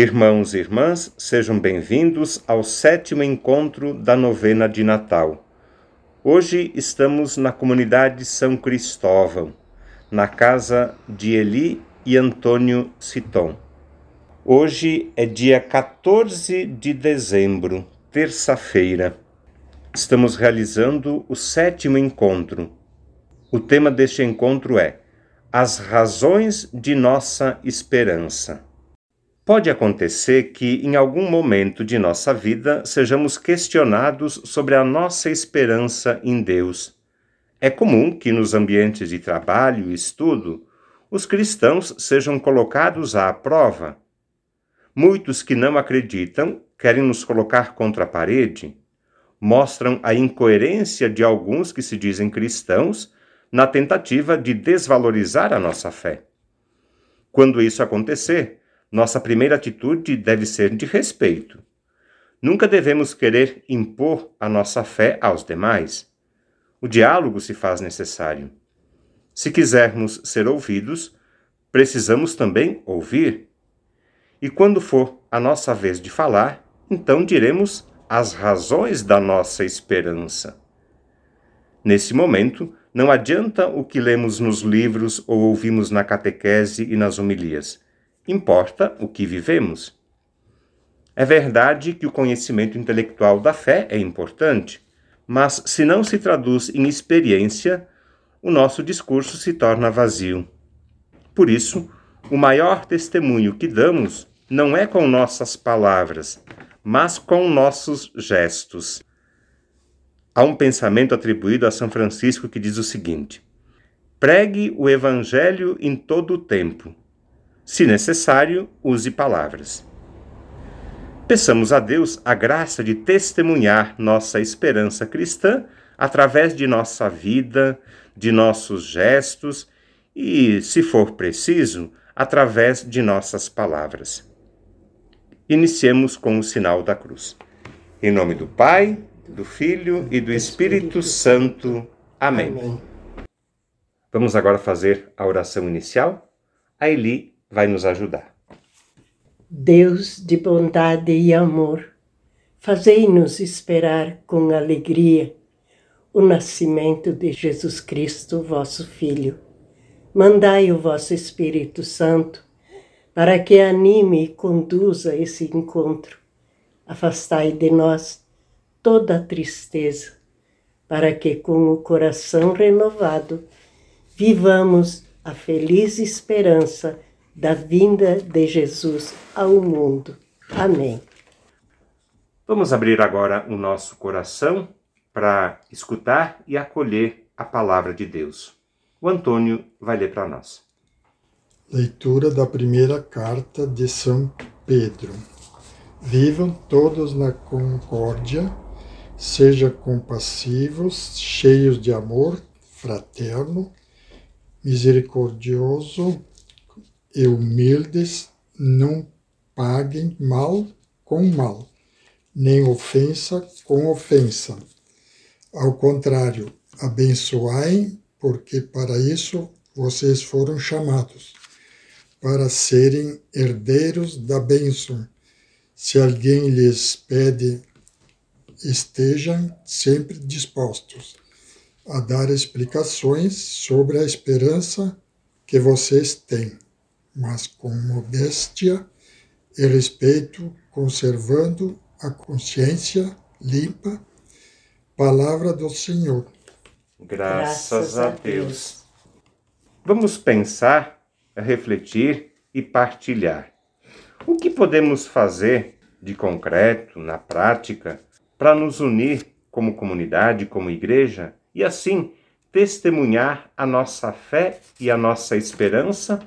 Irmãos e irmãs, sejam bem-vindos ao sétimo encontro da novena de Natal. Hoje estamos na comunidade São Cristóvão, na casa de Eli e Antônio Citon. Hoje é dia 14 de dezembro, terça-feira. Estamos realizando o sétimo encontro. O tema deste encontro é As razões de nossa esperança. Pode acontecer que, em algum momento de nossa vida, sejamos questionados sobre a nossa esperança em Deus. É comum que, nos ambientes de trabalho e estudo, os cristãos sejam colocados à prova. Muitos que não acreditam querem nos colocar contra a parede, mostram a incoerência de alguns que se dizem cristãos na tentativa de desvalorizar a nossa fé. Quando isso acontecer, nossa primeira atitude deve ser de respeito. Nunca devemos querer impor a nossa fé aos demais. O diálogo se faz necessário. Se quisermos ser ouvidos, precisamos também ouvir. E quando for a nossa vez de falar, então diremos as razões da nossa esperança. Nesse momento, não adianta o que lemos nos livros ou ouvimos na catequese e nas homilias importa o que vivemos. É verdade que o conhecimento intelectual da fé é importante, mas se não se traduz em experiência, o nosso discurso se torna vazio. Por isso, o maior testemunho que damos não é com nossas palavras, mas com nossos gestos. Há um pensamento atribuído a São Francisco que diz o seguinte: pregue o Evangelho em todo o tempo se necessário, use palavras. Peçamos a Deus a graça de testemunhar nossa esperança cristã através de nossa vida, de nossos gestos e, se for preciso, através de nossas palavras. Iniciemos com o sinal da cruz. Em nome do Pai, do Filho e do Espírito Santo. Amém. Vamos agora fazer a oração inicial. A Eli vai nos ajudar. Deus de bondade e amor, fazei-nos esperar com alegria o nascimento de Jesus Cristo, vosso Filho. Mandai o vosso Espírito Santo para que anime e conduza esse encontro. Afastai de nós toda a tristeza, para que com o coração renovado vivamos a feliz esperança da vinda de Jesus ao mundo. Amém. Vamos abrir agora o nosso coração para escutar e acolher a palavra de Deus. O Antônio vai ler para nós. Leitura da primeira carta de São Pedro. Vivam todos na concórdia, sejam compassivos, cheios de amor fraterno, misericordioso, e humildes não paguem mal com mal, nem ofensa com ofensa. Ao contrário, abençoai, porque para isso vocês foram chamados, para serem herdeiros da bênção. Se alguém lhes pede, estejam sempre dispostos a dar explicações sobre a esperança que vocês têm mas com modéstia e respeito, conservando a consciência limpa. Palavra do Senhor. Graças a Deus. Vamos pensar, refletir e partilhar. O que podemos fazer de concreto, na prática, para nos unir como comunidade, como igreja e assim testemunhar a nossa fé e a nossa esperança?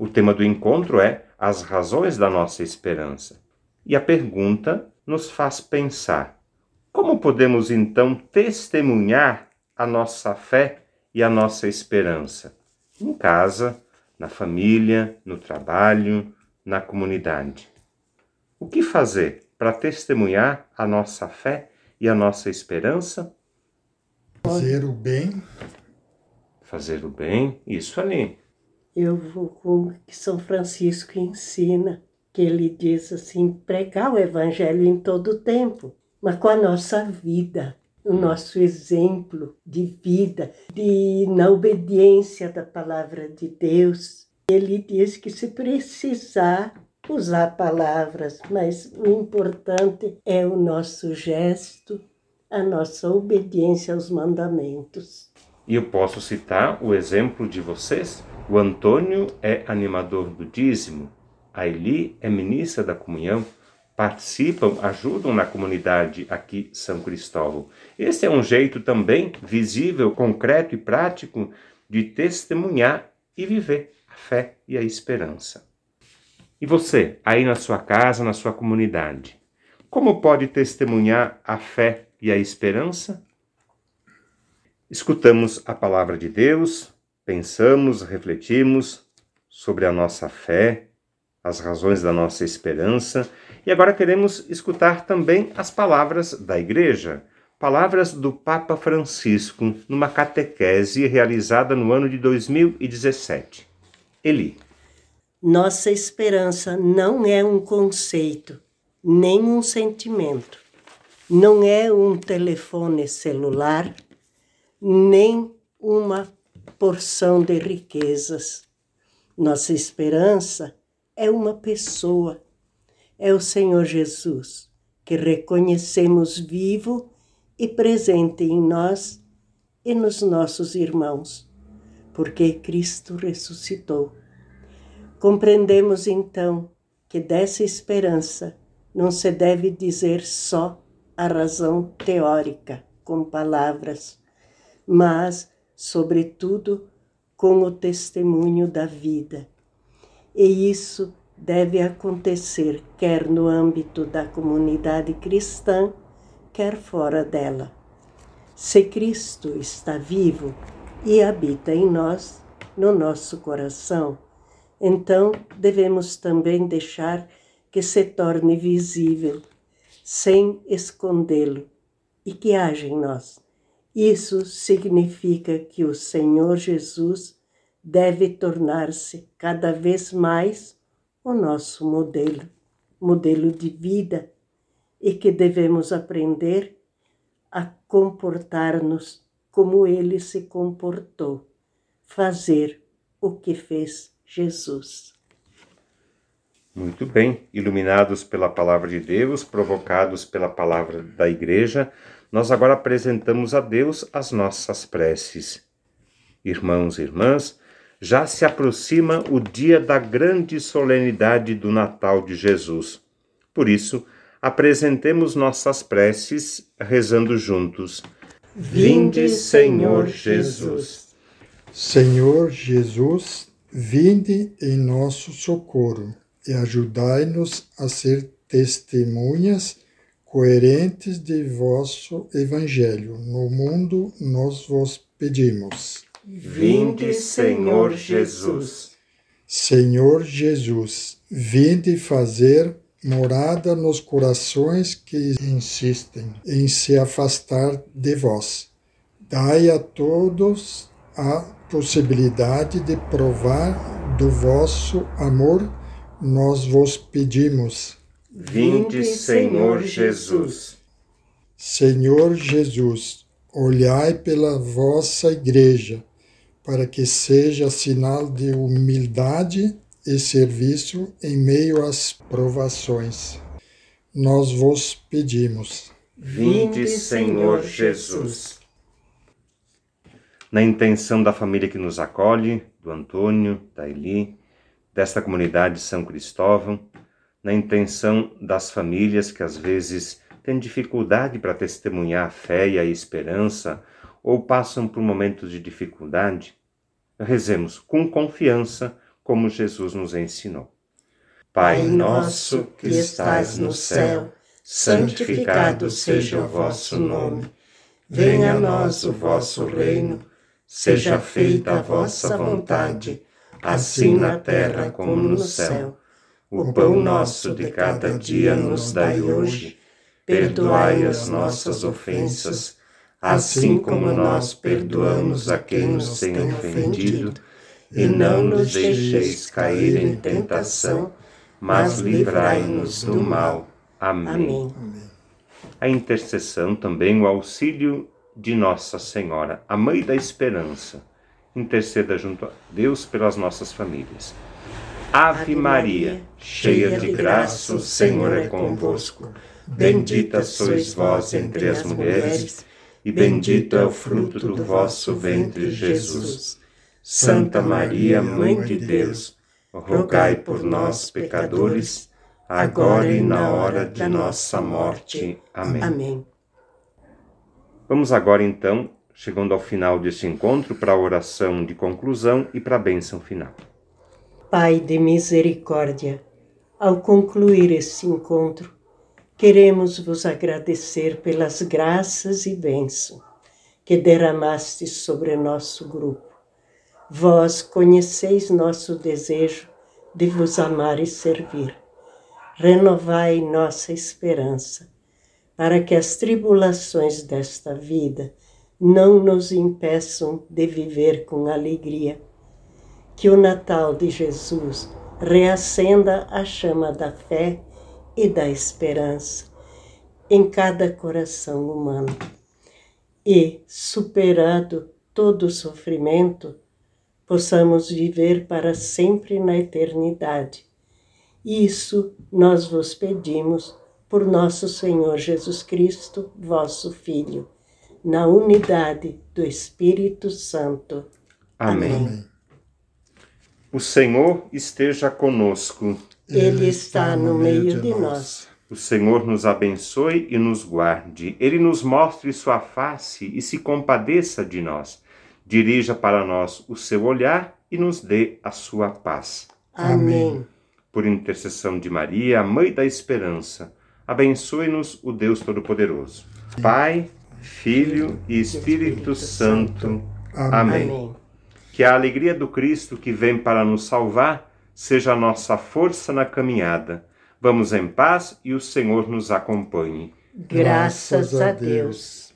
O tema do encontro é as razões da nossa esperança. E a pergunta nos faz pensar: como podemos então testemunhar a nossa fé e a nossa esperança? Em casa, na família, no trabalho, na comunidade. O que fazer para testemunhar a nossa fé e a nossa esperança? Fazer o bem. Fazer o bem, isso ali eu vou com que São Francisco ensina. que ele diz assim: pregar o evangelho em todo tempo, mas com a nossa vida, o nosso exemplo de vida, de na obediência da palavra de Deus. Ele diz que se precisar usar palavras, mas o importante é o nosso gesto, a nossa obediência aos mandamentos. E eu posso citar o exemplo de vocês? O Antônio é animador do dízimo, a Eli é ministra da comunhão, participam, ajudam na comunidade aqui São Cristóvão. Esse é um jeito também visível, concreto e prático de testemunhar e viver a fé e a esperança. E você, aí na sua casa, na sua comunidade, como pode testemunhar a fé e a esperança? Escutamos a palavra de Deus, pensamos, refletimos sobre a nossa fé, as razões da nossa esperança e agora queremos escutar também as palavras da Igreja, palavras do Papa Francisco numa catequese realizada no ano de 2017. Eli. Nossa esperança não é um conceito, nem um sentimento. Não é um telefone celular, nem uma porção de riquezas. Nossa esperança é uma pessoa, é o Senhor Jesus, que reconhecemos vivo e presente em nós e nos nossos irmãos, porque Cristo ressuscitou. Compreendemos então que dessa esperança não se deve dizer só a razão teórica, com palavras, mas, sobretudo, com o testemunho da vida. E isso deve acontecer quer no âmbito da comunidade cristã, quer fora dela. Se Cristo está vivo e habita em nós, no nosso coração, então devemos também deixar que se torne visível, sem escondê-lo, e que haja em nós. Isso significa que o Senhor Jesus deve tornar-se cada vez mais o nosso modelo, modelo de vida, e que devemos aprender a comportar-nos como ele se comportou, fazer o que fez Jesus. Muito bem, iluminados pela palavra de Deus, provocados pela palavra da igreja, nós agora apresentamos a Deus as nossas preces. Irmãos e irmãs, já se aproxima o dia da grande solenidade do Natal de Jesus. Por isso, apresentemos nossas preces rezando juntos. Vinde, Senhor Jesus. Senhor Jesus, vinde em nosso socorro e ajudai-nos a ser testemunhas coerentes de vosso Evangelho. No mundo nós vos pedimos. Vinde, Senhor Jesus. Senhor Jesus, vinde fazer morada nos corações que insistem em se afastar de vós. Dai a todos a possibilidade de provar do vosso amor, nós vos pedimos. Vinde, Senhor Jesus. Senhor Jesus, olhai pela vossa igreja para que seja sinal de humildade e serviço em meio às provações. Nós vos pedimos. Vinde, Senhor Jesus. Na intenção da família que nos acolhe, do Antônio, da Eli, desta comunidade São Cristóvão, na intenção das famílias que às vezes têm dificuldade para testemunhar a fé e a esperança ou passam por momentos de dificuldade, rezemos com confiança, como Jesus nos ensinou. Pai nosso que estás no céu, santificado seja o vosso nome. Venha a nós o vosso reino, seja feita a vossa vontade, assim na terra como no céu. O pão nosso de cada dia nos dai hoje. Perdoai as nossas ofensas assim como nós perdoamos a quem nos tem ofendido, e não nos deixeis cair em tentação, mas livrai-nos do mal. Amém. Amém. A intercessão também, o auxílio de Nossa Senhora, a Mãe da Esperança, interceda junto a Deus pelas nossas famílias. Ave Maria, cheia de graça, o Senhor é convosco. Bendita sois vós entre as mulheres, e bendito é o fruto do vosso ventre, Jesus. Santa Maria, Mãe de Deus, rogai por nós, pecadores, agora e na hora de nossa morte. Amém. Amém. Vamos agora, então, chegando ao final deste encontro, para a oração de conclusão e para a bênção final. Pai de misericórdia, ao concluir este encontro, queremos vos agradecer pelas graças e bênção que derramaste sobre nosso grupo. Vós conheceis nosso desejo de vos amar e servir. Renovai nossa esperança, para que as tribulações desta vida não nos impeçam de viver com alegria. Que o Natal de Jesus reacenda a chama da fé e da esperança em cada coração humano. E, superado todo o sofrimento, possamos viver para sempre na eternidade. Isso nós vos pedimos por nosso Senhor Jesus Cristo, vosso Filho, na unidade do Espírito Santo. Amém. Amém. O Senhor esteja conosco. Ele está no meio de nós. O Senhor nos abençoe e nos guarde. Ele nos mostre sua face e se compadeça de nós. Dirija para nós o seu olhar e nos dê a sua paz. Amém. Por intercessão de Maria, Mãe da Esperança, abençoe-nos o Deus Todo-Poderoso. Pai, Filho e Espírito Santo. Amém. Amém. Que a alegria do Cristo que vem para nos salvar seja a nossa força na caminhada. Vamos em paz e o Senhor nos acompanhe. Graças a Deus.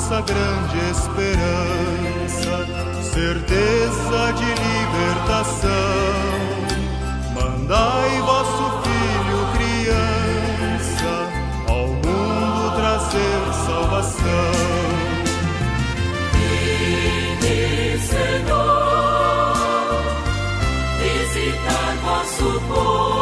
Nossa grande esperança, certeza de libertação. Mandai vosso filho, criança, ao mundo trazer salvação. Vinde, Senhor, visitar vosso povo.